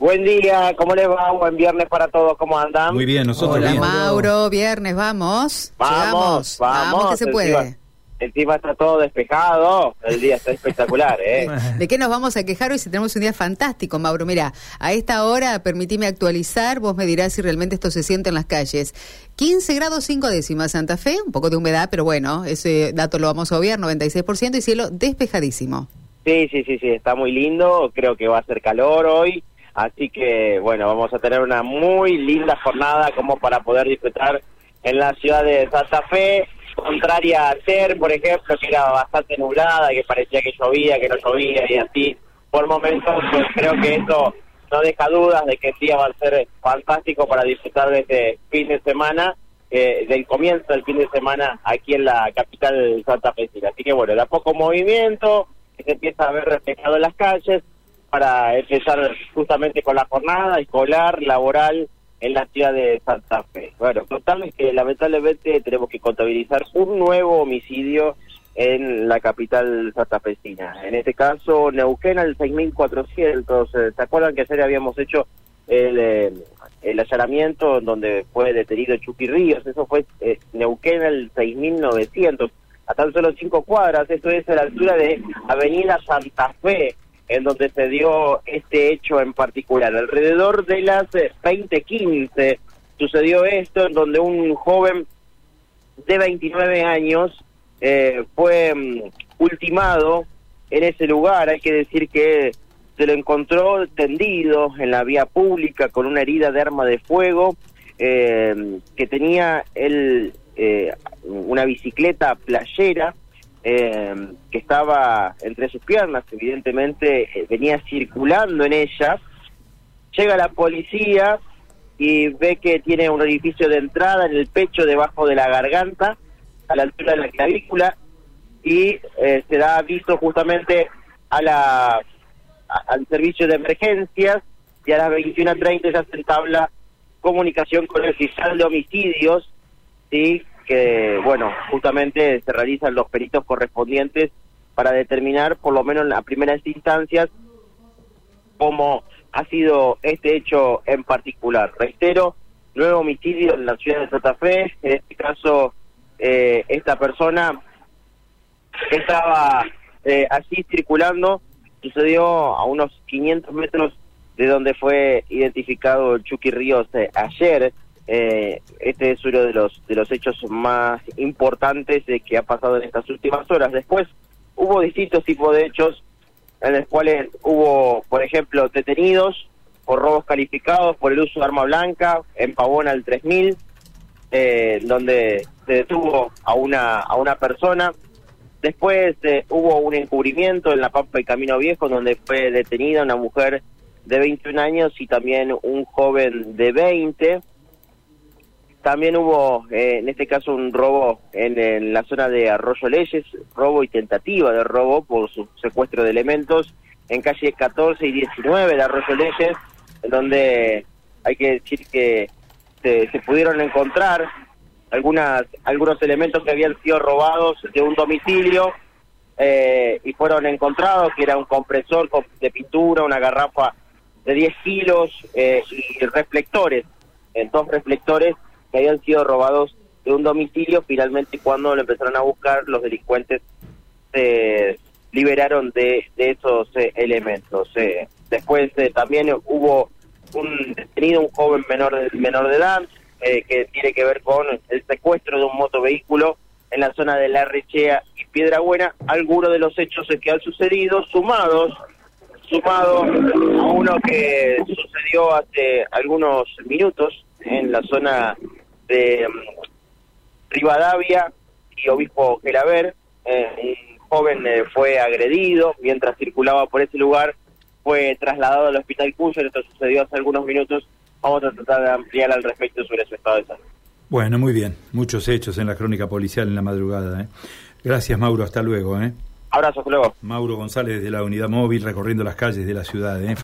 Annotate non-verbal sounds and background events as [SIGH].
Buen día, ¿cómo les va? Buen viernes para todos, ¿cómo andan? Muy bien, nosotros Hola bien. Mauro, viernes, vamos. Vamos, Llegamos. vamos. que se Encima- puede. Encima está todo despejado, el día está espectacular, [LAUGHS] ¿eh? ¿De qué nos vamos a quejar hoy si tenemos un día fantástico, Mauro? Mira, a esta hora, permitime actualizar, vos me dirás si realmente esto se siente en las calles. 15 grados 5 décimas Santa Fe, un poco de humedad, pero bueno, ese dato lo vamos a obviar, 96% y cielo despejadísimo. Sí, sí, sí, sí, está muy lindo, creo que va a hacer calor hoy, así que bueno, vamos a tener una muy linda jornada como para poder disfrutar en la ciudad de Santa Fe, contraria a ayer, por ejemplo, que era bastante nublada, que parecía que llovía, que no llovía y así, por momentos, pues creo que eso no deja dudas de que el día va a ser fantástico para disfrutar de este fin de semana, eh, del comienzo del fin de semana aquí en la capital santafesina. Así que bueno, de a poco movimiento, que se empieza a ver reflejado en las calles para empezar justamente con la jornada escolar, laboral en la ciudad de Santa Fe. Bueno, contarles que lamentablemente tenemos que contabilizar un nuevo homicidio en la capital santafesina. En este caso, Neuquén al 6400. Eh, ¿Se acuerdan que ayer habíamos hecho el, eh, el allanamiento en donde fue detenido Chucky Ríos? Eso fue eh, Neuquén al 6900. A tan solo cinco cuadras, esto es a la altura de Avenida Santa Fe, en donde se dio este hecho en particular. Alrededor de las eh, 20:15 sucedió esto, en donde un joven de 29 años eh, fue mm, ultimado en ese lugar. Hay que decir que se lo encontró tendido en la vía pública con una herida de arma de fuego, eh, que tenía él eh, una bicicleta playera eh, que estaba entre sus piernas, evidentemente eh, venía circulando en ella. Llega la policía y ve que tiene un orificio de entrada en el pecho debajo de la garganta, a la altura de la clavícula, y eh, se da aviso justamente a la al servicio de emergencias y a las 21.30 ya se entabla comunicación con el fiscal de homicidios, sí que bueno justamente se realizan los peritos correspondientes para determinar por lo menos en las primeras instancias cómo ha sido este hecho en particular. Reitero, nuevo homicidio en la ciudad de Santa Fe, en este caso eh, esta persona estaba eh, allí circulando, sucedió a unos 500 metros de donde fue identificado Chucky Ríos eh, ayer. Eh, este es uno de los de los hechos más importantes eh, que ha pasado en estas últimas horas. Después hubo distintos tipos de hechos en los cuales hubo, por ejemplo, detenidos por robos calificados por el uso de arma blanca en Pavón al 3000, eh, donde se detuvo a una a una persona. Después eh, hubo un encubrimiento en la Pampa y Camino Viejo, donde fue detenida una mujer de 21 años y también un joven de 20. También hubo, eh, en este caso, un robo en, la zona de Arroyo Leyes, robo y tentativa de robo por su secuestro de elementos en calle 14 y 19 de Arroyo Leyes, en donde hay que decir que se, pudieron encontrar algunas algunos elementos que habían sido robados de un domicilio eh, y fueron encontrados, que era un compresor de pintura, una garrafa de 10 kilos eh, y reflectores, eh, dos reflectores que habían sido robados de un domicilio. Finalmente, cuando lo empezaron a buscar, los delincuentes se liberaron de, de esos eh, elementos. eh. Después eh, también hubo un detenido, un joven menor de, menor de edad, eh, que tiene que ver con el secuestro de un motovehículo en la zona de La Rechea y Piedra Buena. Algunos de los hechos que han sucedido, sumados sumado a uno que sucedió hace algunos minutos en la zona de mm, Rivadavia y Obispo Gelaber. Eh, un joven eh, fue agredido mientras circulaba por ese lugar, fue trasladado al hospital Cuyo, esto sucedió hace algunos minutos. Vamos a tratar de ampliar al respecto sobre su estado de salud. Bueno, muy bien. Muchos hechos en la crónica policial en la madrugada. ¿eh? Gracias, Mauro. Hasta luego. ¿eh? Abrazo, hasta luego. Mauro González de la unidad móvil recorriendo las calles de la ciudad. ¿eh?